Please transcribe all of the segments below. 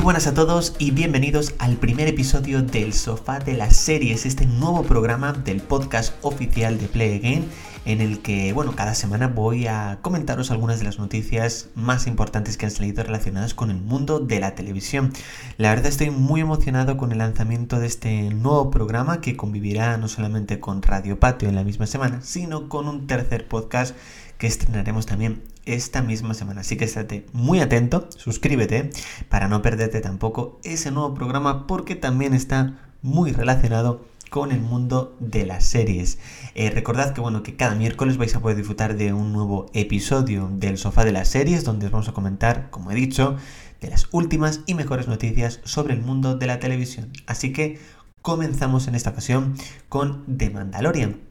buenas a todos y bienvenidos al primer episodio del Sofá de las Series, este nuevo programa del podcast oficial de Play Again, en el que, bueno, cada semana voy a comentaros algunas de las noticias más importantes que han salido relacionadas con el mundo de la televisión. La verdad estoy muy emocionado con el lanzamiento de este nuevo programa que convivirá no solamente con Radio Patio en la misma semana, sino con un tercer podcast que estrenaremos también esta misma semana. Así que estate muy atento, suscríbete para no perderte tampoco ese nuevo programa porque también está muy relacionado con el mundo de las series. Eh, recordad que bueno que cada miércoles vais a poder disfrutar de un nuevo episodio del sofá de las series donde os vamos a comentar, como he dicho, de las últimas y mejores noticias sobre el mundo de la televisión. Así que comenzamos en esta ocasión con The Mandalorian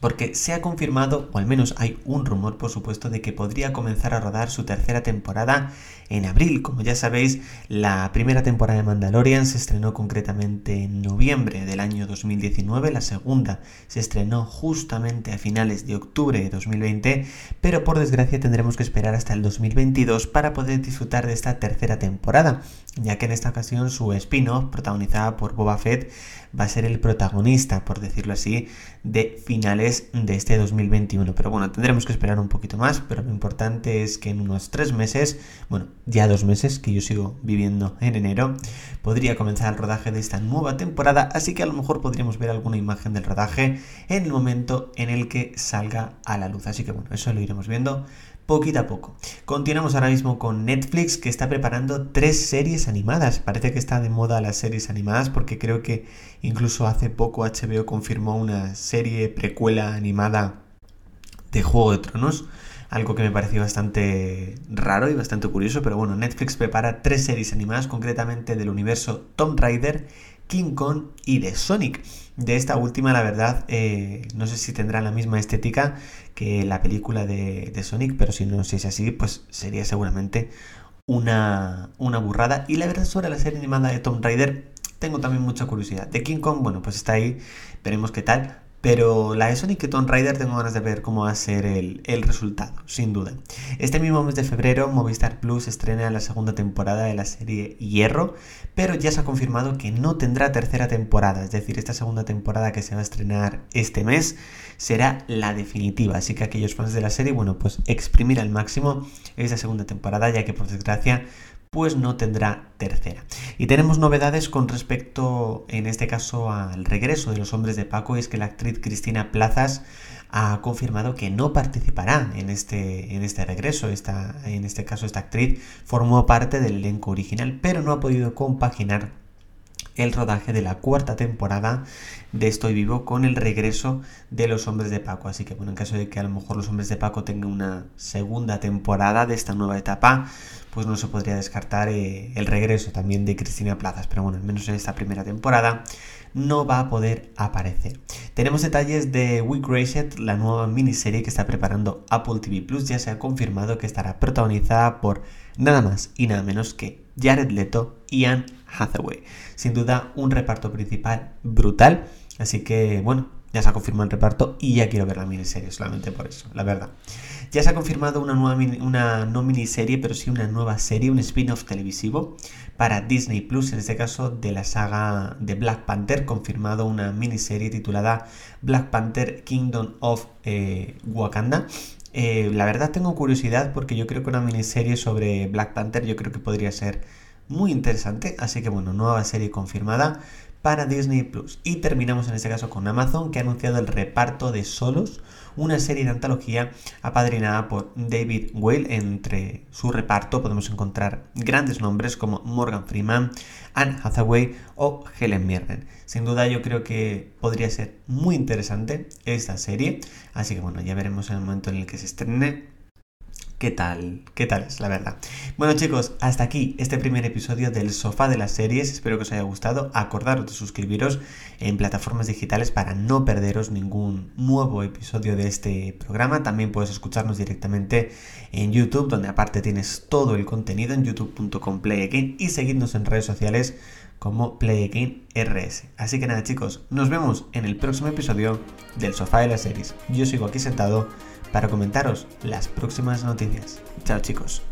porque se ha confirmado, o al menos hay un rumor por supuesto, de que podría comenzar a rodar su tercera temporada en abril. Como ya sabéis, la primera temporada de Mandalorian se estrenó concretamente en noviembre del año 2019, la segunda se estrenó justamente a finales de octubre de 2020, pero por desgracia tendremos que esperar hasta el 2022 para poder disfrutar de esta tercera temporada, ya que en esta ocasión su spin-off, protagonizada por Boba Fett, va a ser el protagonista, por decirlo así, de finales de este 2021. Pero bueno, tendremos que esperar un poquito más, pero lo importante es que en unos tres meses, bueno, ya dos meses que yo sigo viviendo en enero, podría comenzar el rodaje de esta nueva temporada, así que a lo mejor podríamos ver alguna imagen del rodaje en el momento en el que salga a la luz. Así que bueno, eso lo iremos viendo poquito a poco. Continuamos ahora mismo con Netflix que está preparando tres series animadas. Parece que está de moda las series animadas porque creo que incluso hace poco HBO confirmó una serie precuela animada de Juego de Tronos. Algo que me pareció bastante raro y bastante curioso, pero bueno, Netflix prepara tres series animadas, concretamente del universo Tomb Raider, King Kong y de Sonic. De esta última, la verdad, eh, no sé si tendrá la misma estética que la película de, Sonic, pero si no si es así, pues sería seguramente una, una burrada. Y la verdad, sobre la serie animada de Tomb Raider, tengo también mucha curiosidad. De King Kong, bueno, pues está ahí, veremos qué tal. Pero la Sonic y Tomb tengo ganas de ver cómo va a ser el, resultado, sin duda. Este mismo mes de febrero, Movistar Plus estrena la segunda temporada de la serie Hierro, pero ya se ha confirmado que no tendrá tercera temporada, es decir, esta segunda temporada que se va a estrenar este mes será la definitiva. Así que aquellos fans de la serie, bueno, pues exprimir al máximo esta segunda temporada, ya que por desgracia pues no tendrá tercera. Y tenemos novedades con respecto, en este caso, al regreso de los hombres de Paco, y es que la actriz Cristina Plazas ha confirmado que no participará en este, en este regreso. Esta, en este caso, esta actriz formó parte del elenco original, pero no ha podido compaginar el rodaje de la cuarta temporada de Estoy Vivo con el regreso de los hombres de Paco. Así que bueno, en caso de que a lo mejor los hombres de Paco tengan una segunda temporada de esta nueva etapa, pues no se podría descartar eh, el regreso también de Cristina Plazas. Pero bueno, al menos en esta primera temporada no va a poder aparecer. Tenemos detalles de We Graced, la nueva miniserie que está preparando Apple TV Plus. Ya se ha confirmado que estará protagonizada por nada más y nada menos que Jared Leto Anne Hathaway. Sin duda, un reparto principal brutal. Así que, bueno, ya se ha confirmado el reparto y ya quiero ver la miniserie, solamente por eso, la verdad. Ya se ha confirmado una nueva una no miniserie, pero sí una nueva serie, un spin-off televisivo para Disney Plus, en este caso de la saga de Black Panther, confirmado una miniserie titulada Black Panther Kingdom of eh, Wakanda. Eh, la verdad tengo curiosidad porque yo creo que una miniserie sobre Black Panther yo creo que podría ser muy interesante, así que bueno, nueva serie confirmada para Disney Plus. Y terminamos en este caso con Amazon, que ha anunciado el reparto de Solos, una serie de antología apadrinada por David Whale. Entre su reparto podemos encontrar grandes nombres como Morgan Freeman, Anne Hathaway o Helen Mirren. Sin duda yo creo que podría ser muy interesante esta serie, así que bueno, ya veremos en el momento en el que se estrene ¿Qué tal? ¿Qué tal es, la verdad? Bueno chicos, hasta aquí este primer episodio del sofá de las series. Espero que os haya gustado. Acordaros de suscribiros en plataformas digitales para no perderos ningún nuevo episodio de este programa. También puedes escucharnos directamente en YouTube, donde aparte tienes todo el contenido en youtube.com playagain y seguidnos en redes sociales como PlayAgainRS. Así que nada chicos, nos vemos en el próximo episodio del sofá de las series. Yo sigo aquí sentado para comentaros las próximas noticias. Chao chicos.